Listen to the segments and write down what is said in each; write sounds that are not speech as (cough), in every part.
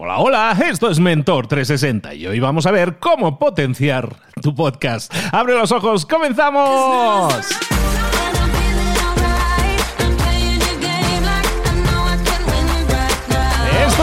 Hola, hola, esto es Mentor 360 y hoy vamos a ver cómo potenciar tu podcast. Abre los ojos, comenzamos.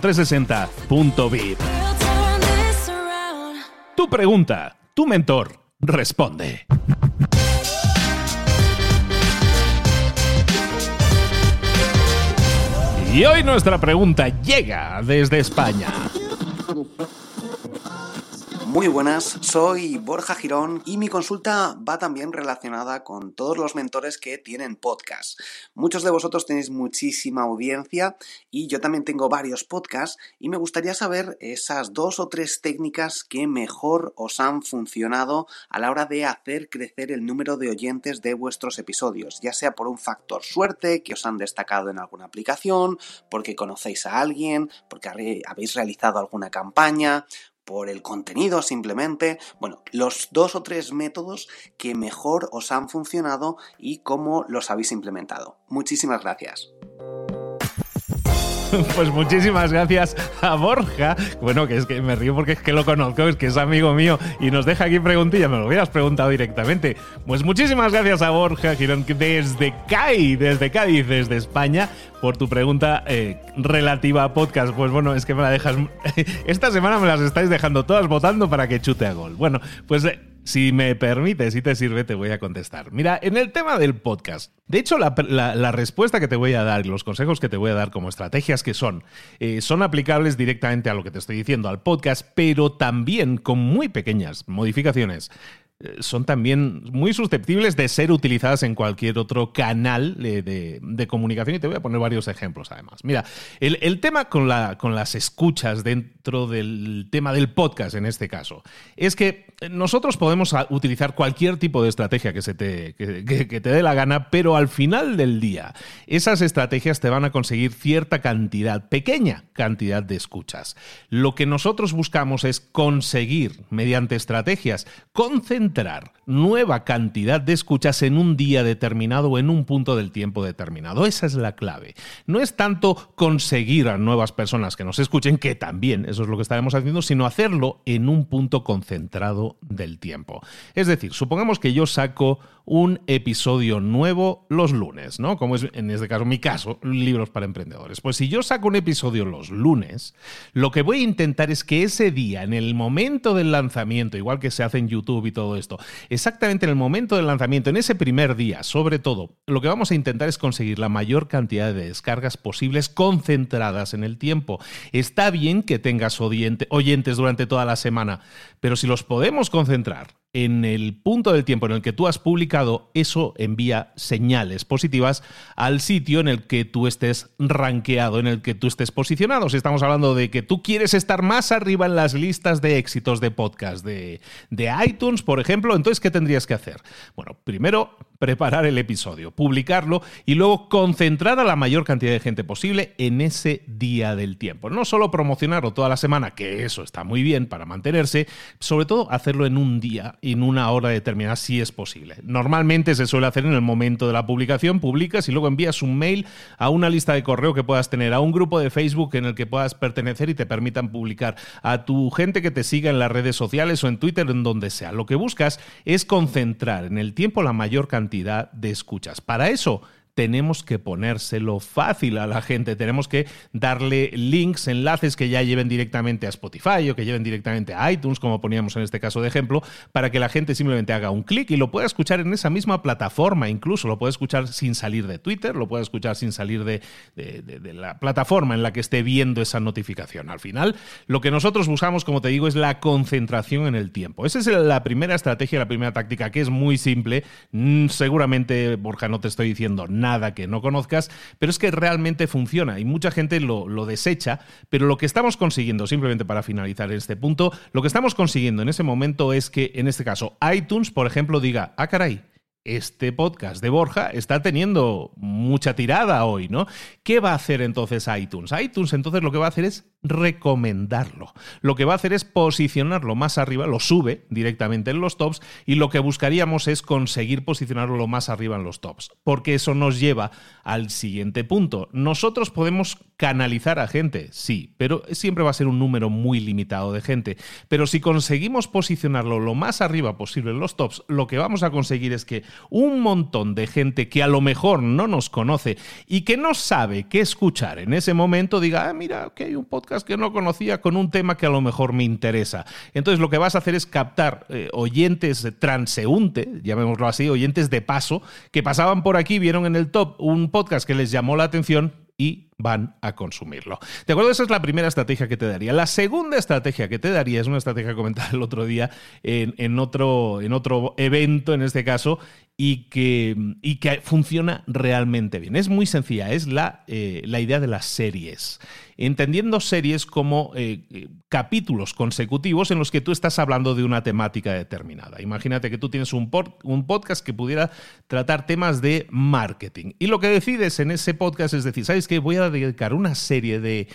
360.vip. Tu pregunta, tu mentor responde. Y hoy nuestra pregunta llega desde España. Muy buenas, soy Borja Girón y mi consulta va también relacionada con todos los mentores que tienen podcast. Muchos de vosotros tenéis muchísima audiencia y yo también tengo varios podcasts y me gustaría saber esas dos o tres técnicas que mejor os han funcionado a la hora de hacer crecer el número de oyentes de vuestros episodios, ya sea por un factor suerte que os han destacado en alguna aplicación, porque conocéis a alguien, porque habéis realizado alguna campaña por el contenido simplemente. Bueno, los dos o tres métodos que mejor os han funcionado y cómo los habéis implementado. Muchísimas gracias. (laughs) Pues muchísimas gracias a Borja. Bueno, que es que me río porque es que lo conozco, es que es amigo mío y nos deja aquí preguntillas. Me lo hubieras preguntado directamente. Pues muchísimas gracias a Borja Girón desde CAI, desde Cádiz, desde España, por tu pregunta eh, relativa a podcast. Pues bueno, es que me la dejas. (laughs) Esta semana me las estáis dejando todas votando para que chute a gol. Bueno, pues eh, si me permite, si te sirve, te voy a contestar. Mira, en el tema del podcast, de hecho, la, respuesta que te voy a dar y los consejos que te voy a dar como estrategias que son, eh, son aplicables directamente a lo que te estoy diciendo, al podcast, pero también con muy pequeñas modificaciones eh, son también muy susceptibles de ser utilizadas en cualquier otro canal de, comunicación. Y te voy a poner varios ejemplos, además. Mira, el, tema con, la, con las escuchas dentro del tema del podcast, en este caso, es que nosotros podemos utilizar cualquier tipo de estrategia que, se te, que, te dé la gana, pero al final del día, esas estrategias te van a conseguir cierta cantidad, pequeña cantidad de escuchas. Lo que nosotros buscamos es conseguir, mediante estrategias, concentrar nueva cantidad de escuchas en un día determinado o en un punto del tiempo determinado. Esa es la clave. No es tanto conseguir a nuevas personas que nos escuchen, que también eso es lo que estaremos haciendo, sino hacerlo en un punto concentrado del tiempo. Es decir, supongamos que yo saco un episodio nuevo los lunes, ¿no? Como es en este caso mi caso, libros para emprendedores. Pues si yo saco un episodio los lunes, lo que voy a intentar es que ese día, en el momento del lanzamiento, igual que se hace en YouTube y todo esto, exactamente en el momento del lanzamiento, en ese primer día, sobre todo, lo que vamos a intentar es conseguir la mayor cantidad de descargas posibles concentradas en el tiempo. Está bien que tengas oyentes durante toda la semana, pero si los podemos concentrar en el punto del tiempo en el que tú has publicado, eso envía señales positivas al sitio en el que tú estés rankeado, en el que tú estés posicionado. Si estamos hablando de que tú quieres estar más arriba en las listas de éxitos de podcast de, de iTunes, por ejemplo, entonces, ¿qué tendrías que hacer? Bueno, primero, preparar el episodio, publicarlo y luego concentrar a la mayor cantidad de gente posible en ese día del tiempo. No solo promocionarlo toda la semana, que eso está muy bien para mantenerse, sobre todo hacerlo en un día en una hora determinada si es posible. Normalmente se suele hacer en el momento de la publicación, publicas y luego envías un mail a una lista de correo que puedas tener, a un grupo de Facebook en el que puedas pertenecer y te permitan publicar, a tu gente que te siga en las redes sociales o en Twitter, en donde sea. Lo que buscas es concentrar en el tiempo la mayor cantidad de escuchas. Para eso, tenemos que ponérselo fácil a la gente, tenemos que darle links, enlaces que ya lleven directamente a Spotify o que lleven directamente a iTunes, como poníamos en este caso de ejemplo, para que la gente simplemente haga un clic y lo pueda escuchar en esa misma plataforma, incluso lo puede escuchar sin salir de Twitter, lo puede escuchar sin salir de, la plataforma en la que esté viendo esa notificación. Al final, lo que nosotros buscamos, como te digo, es la concentración en el tiempo. Esa es la primera estrategia, la primera táctica, que es muy simple. Mm, seguramente, Borja, no te estoy diciendo nada nada que no conozcas, pero es que realmente funciona y mucha gente lo, desecha, pero lo que estamos consiguiendo, simplemente para finalizar este punto, lo que estamos consiguiendo en ese momento es que, en este caso, iTunes, por ejemplo, diga, ah, caray, este podcast de Borja está teniendo mucha tirada hoy, ¿no? ¿Qué va a hacer entonces iTunes? iTunes entonces lo que va a hacer es recomendarlo. Lo que va a hacer es posicionarlo más arriba, lo sube directamente en los tops y lo que buscaríamos es conseguir posicionarlo lo más arriba en los tops, porque eso nos lleva al siguiente punto. Nosotros podemos canalizar a gente, sí, pero siempre va a ser un número muy limitado de gente. Pero si conseguimos posicionarlo lo más arriba posible en los tops, lo que vamos a conseguir es que un montón de gente que a lo mejor no nos conoce y que no sabe qué escuchar en ese momento diga, ah, mira, que hay un podcast que no conocía con un tema que a lo mejor me interesa. Entonces lo que vas a hacer es captar eh, oyentes transeúnte, llamémoslo así, oyentes de paso, que pasaban por aquí, vieron en el top un podcast que les llamó la atención y van a consumirlo. ¿De acuerdo? Esa es la primera estrategia que te daría. La segunda estrategia que te daría es una estrategia comentada el otro día en, otro, en otro evento, en este caso, y que, y que funciona realmente bien. Es muy sencilla, es la, eh, la idea de las series. Entendiendo series como eh, capítulos consecutivos en los que tú estás hablando de una temática determinada. Imagínate que tú tienes un, un podcast que pudiera tratar temas de marketing. Y lo que decides en ese podcast es decir, ¿sabes qué? Voy dedicar una serie de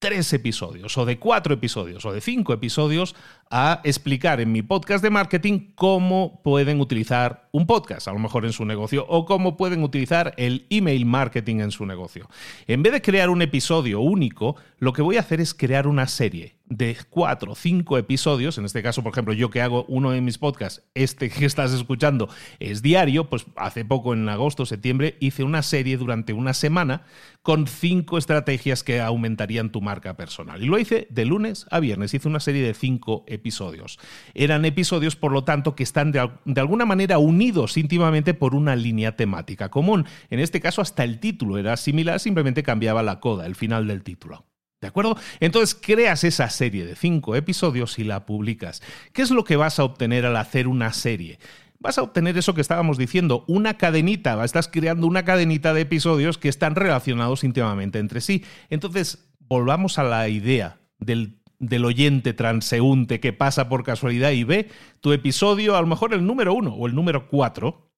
tres episodios o de cuatro episodios o de cinco episodios a explicar en mi podcast de marketing cómo pueden utilizar un podcast, a lo mejor en su negocio, o cómo pueden utilizar el email marketing en su negocio. En vez de crear un episodio único, lo que voy a hacer es crear una serie de cuatro o cinco episodios. En este caso, por ejemplo, yo que hago uno de mis podcasts, este que estás escuchando es diario, pues hace poco, en agosto, septiembre, hice una serie durante una semana con cinco estrategias que aumentarían tu marca personal. Y lo hice de lunes a viernes, hice una serie de cinco episodios. Eran episodios, por lo tanto, que están de, alguna manera unidos íntimamente por una línea temática común. En este caso, hasta el título era similar, simplemente cambiaba la coda, el final del título. ¿De acuerdo? Entonces creas esa serie de cinco episodios y la publicas. ¿Qué es lo que vas a obtener al hacer una serie? Vas a obtener eso que estábamos diciendo, una cadenita, estás creando una cadenita de episodios que están relacionados íntimamente entre sí. Entonces, volvamos a la idea del del oyente transeúnte que pasa por casualidad y ve tu episodio, a lo mejor el número uno o el número cuatro,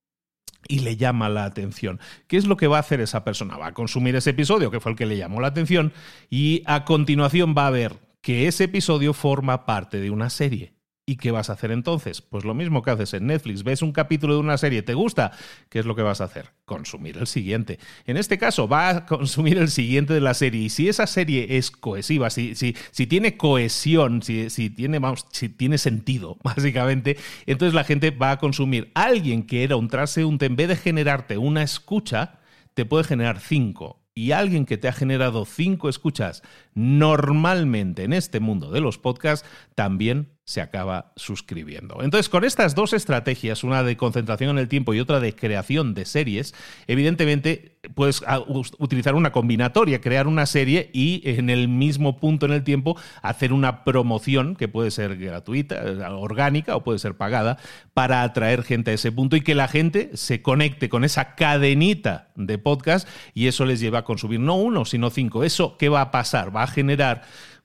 y le llama la atención. ¿Qué es lo que va a hacer esa persona? Va a consumir ese episodio, que fue el que le llamó la atención, y a continuación va a ver que ese episodio forma parte de una serie. ¿Y qué vas a hacer entonces? Pues lo mismo que haces en Netflix. Ves un capítulo de una serie, ¿te gusta? ¿Qué es lo que vas a hacer? Consumir el siguiente. En este caso, va a consumir el siguiente de la serie. Y si esa serie es cohesiva, si, si, tiene cohesión, si, si, tiene, vamos, si tiene sentido, (laughs) básicamente, entonces la gente va a consumir. Alguien que era un transeúnte, en vez de generarte una escucha, te puede generar cinco y alguien que te ha generado cinco escuchas normalmente en este mundo de los podcasts, también se acaba suscribiendo. Entonces, con estas dos estrategias, una de concentración en el tiempo y otra de creación de series, evidentemente puedes ah, utilizar una combinatoria, crear una serie y en el mismo punto en el tiempo hacer una promoción que puede ser gratuita, orgánica o puede ser pagada para atraer gente a ese punto y que la gente se conecte con esa cadenita de podcast y eso les lleva a consumir no uno, sino cinco. ¿Eso qué va a pasar? A generar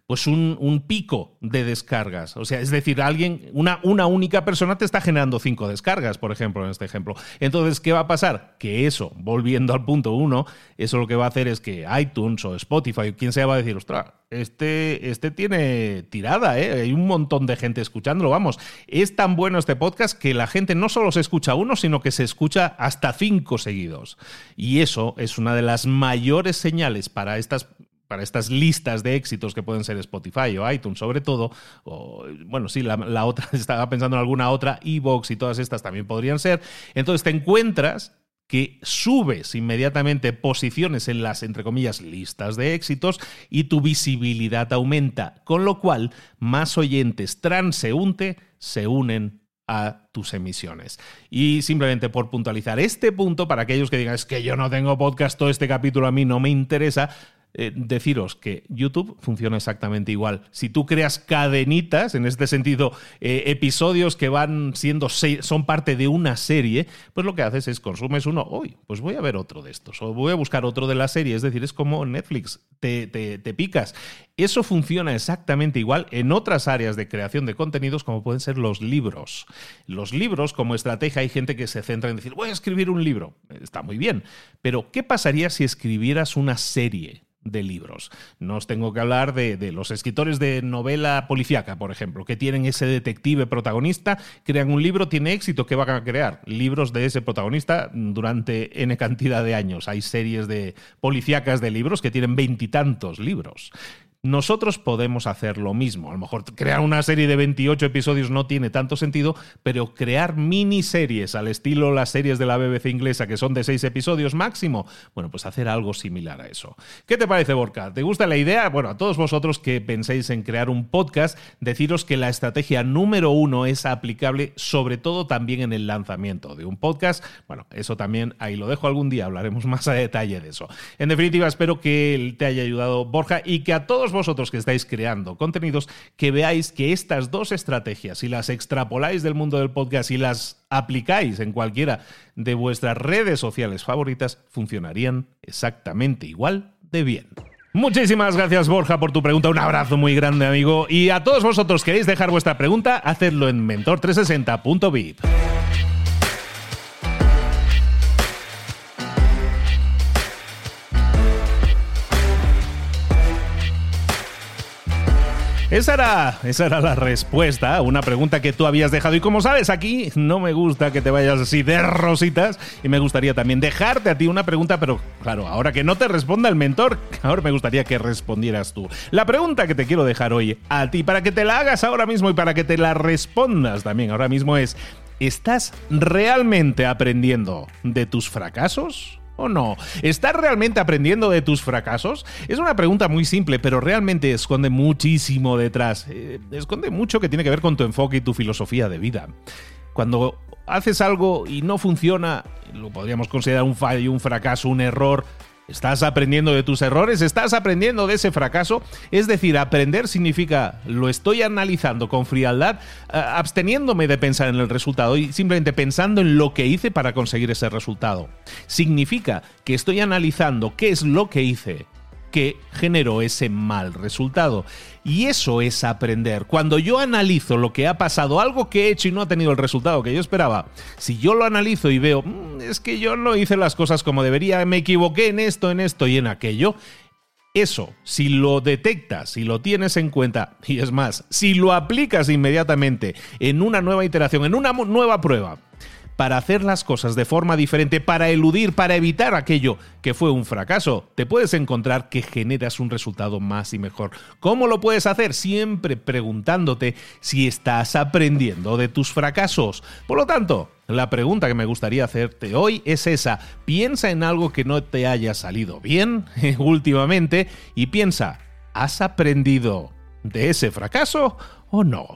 pues un, pico de descargas. O sea, es decir, alguien, una, una única persona te está generando cinco descargas, por ejemplo, en este ejemplo. Entonces, ¿qué va a pasar? Que eso, volviendo al punto uno, eso lo que va a hacer es que iTunes o Spotify o quien sea va a decir, ostras, este, este tiene tirada, ¿eh? hay un montón de gente escuchándolo. Vamos, es tan bueno este podcast que la gente no solo se escucha uno, sino que se escucha hasta cinco seguidos. Y eso es una de las mayores señales para estas para estas listas de éxitos que pueden ser Spotify o iTunes sobre todo, o bueno, sí, la, otra, (laughs) estaba pensando en alguna otra, Evox y todas estas también podrían ser. Entonces te encuentras que subes inmediatamente posiciones en las, entre comillas, listas de éxitos y tu visibilidad aumenta, con lo cual más oyentes transeúnte se unen a tus emisiones. Y simplemente por puntualizar este punto, para aquellos que digan, es que yo no tengo podcast, todo este capítulo a mí no me interesa, eh, deciros que YouTube funciona exactamente igual. Si tú creas cadenitas, en este sentido, eh, episodios que van siendo, son parte de una serie, pues lo que haces es consumes uno, hoy, pues voy a ver otro de estos, o voy a buscar otro de la serie, es decir, es como Netflix, te, te picas. Eso funciona exactamente igual en otras áreas de creación de contenidos como pueden ser los libros. Los libros como estrategia hay gente que se centra en decir, voy a escribir un libro. Está muy bien, pero ¿qué pasaría si escribieras una serie? De libros. No os tengo que hablar de, los escritores de novela policíaca, por ejemplo, que tienen ese detective protagonista, crean un libro, tiene éxito, ¿qué van a crear? Libros de ese protagonista durante N cantidad de años. Hay series de policíacas de libros que tienen veintitantos libros. Nosotros podemos hacer lo mismo. A lo mejor crear una serie de 28 episodios no tiene tanto sentido, pero crear miniseries al estilo las series de la BBC inglesa que son de 6 episodios máximo, bueno, pues hacer algo similar a eso. ¿Qué te parece, Borca? ¿Te gusta la idea? Bueno, a todos vosotros que penséis en crear un podcast, deciros que la estrategia número uno es aplicable sobre todo también en el lanzamiento de un podcast. Bueno, eso también ahí lo dejo algún día, hablaremos (laughs) más a detalle de eso. En definitiva, espero que te haya ayudado Borja y que a todos vosotros que estáis creando contenidos, que veáis que estas dos estrategias, si las extrapoláis del mundo del podcast y las aplicáis en cualquiera de vuestras redes sociales favoritas, funcionarían exactamente igual de bien. Muchísimas gracias Borja por tu pregunta, un abrazo muy grande amigo y a todos vosotros queréis dejar vuestra pregunta, hacedlo en mentor360.vip. Esa era, esa era la respuesta a una pregunta que tú habías dejado. Y como sabes, aquí no me gusta que te vayas así de rositas. Y me gustaría también dejarte a ti una pregunta, pero claro, ahora que no te responda el mentor, ahora me gustaría que respondieras tú. La pregunta que te quiero dejar hoy a ti, para que te la hagas ahora mismo y para que te la respondas también ahora mismo es, ¿estás realmente aprendiendo de tus fracasos? O no? ¿Estás realmente aprendiendo de tus fracasos? Es una pregunta muy simple, pero realmente esconde muchísimo detrás. Eh, esconde mucho que tiene que ver con tu enfoque y tu filosofía de vida. Cuando haces algo y no funciona, lo podríamos considerar un fallo, un fracaso, un error, ¿Estás aprendiendo de tus errores? ¿Estás aprendiendo de ese fracaso? Es decir, aprender significa lo estoy analizando con frialdad, absteniéndome de pensar en el resultado y simplemente pensando en lo que hice para conseguir ese resultado. Significa que estoy analizando qué es lo que hice que generó ese mal resultado. Y eso es aprender. Cuando yo analizo lo que ha pasado, algo que he hecho y no ha tenido el resultado que yo esperaba, si yo lo analizo y veo, mm, es que yo no hice las cosas como debería, me equivoqué en esto, en esto y en aquello, eso, si lo detectas, si lo tienes en cuenta, y es más, si lo aplicas inmediatamente en una nueva iteración, en una nueva prueba, para hacer las cosas de forma diferente, para eludir, para evitar aquello que fue un fracaso, te puedes encontrar que generas un resultado más y mejor. ¿Cómo lo puedes hacer? Siempre preguntándote si estás aprendiendo de tus fracasos. Por lo tanto, la pregunta que me gustaría hacerte hoy es esa. Piensa en algo que no te haya salido bien (laughs) últimamente y piensa, ¿has aprendido de ese fracaso o no?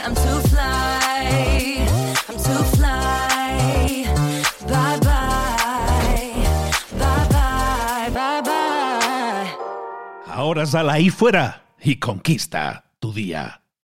Ahora sal ahí fuera y conquista tu día.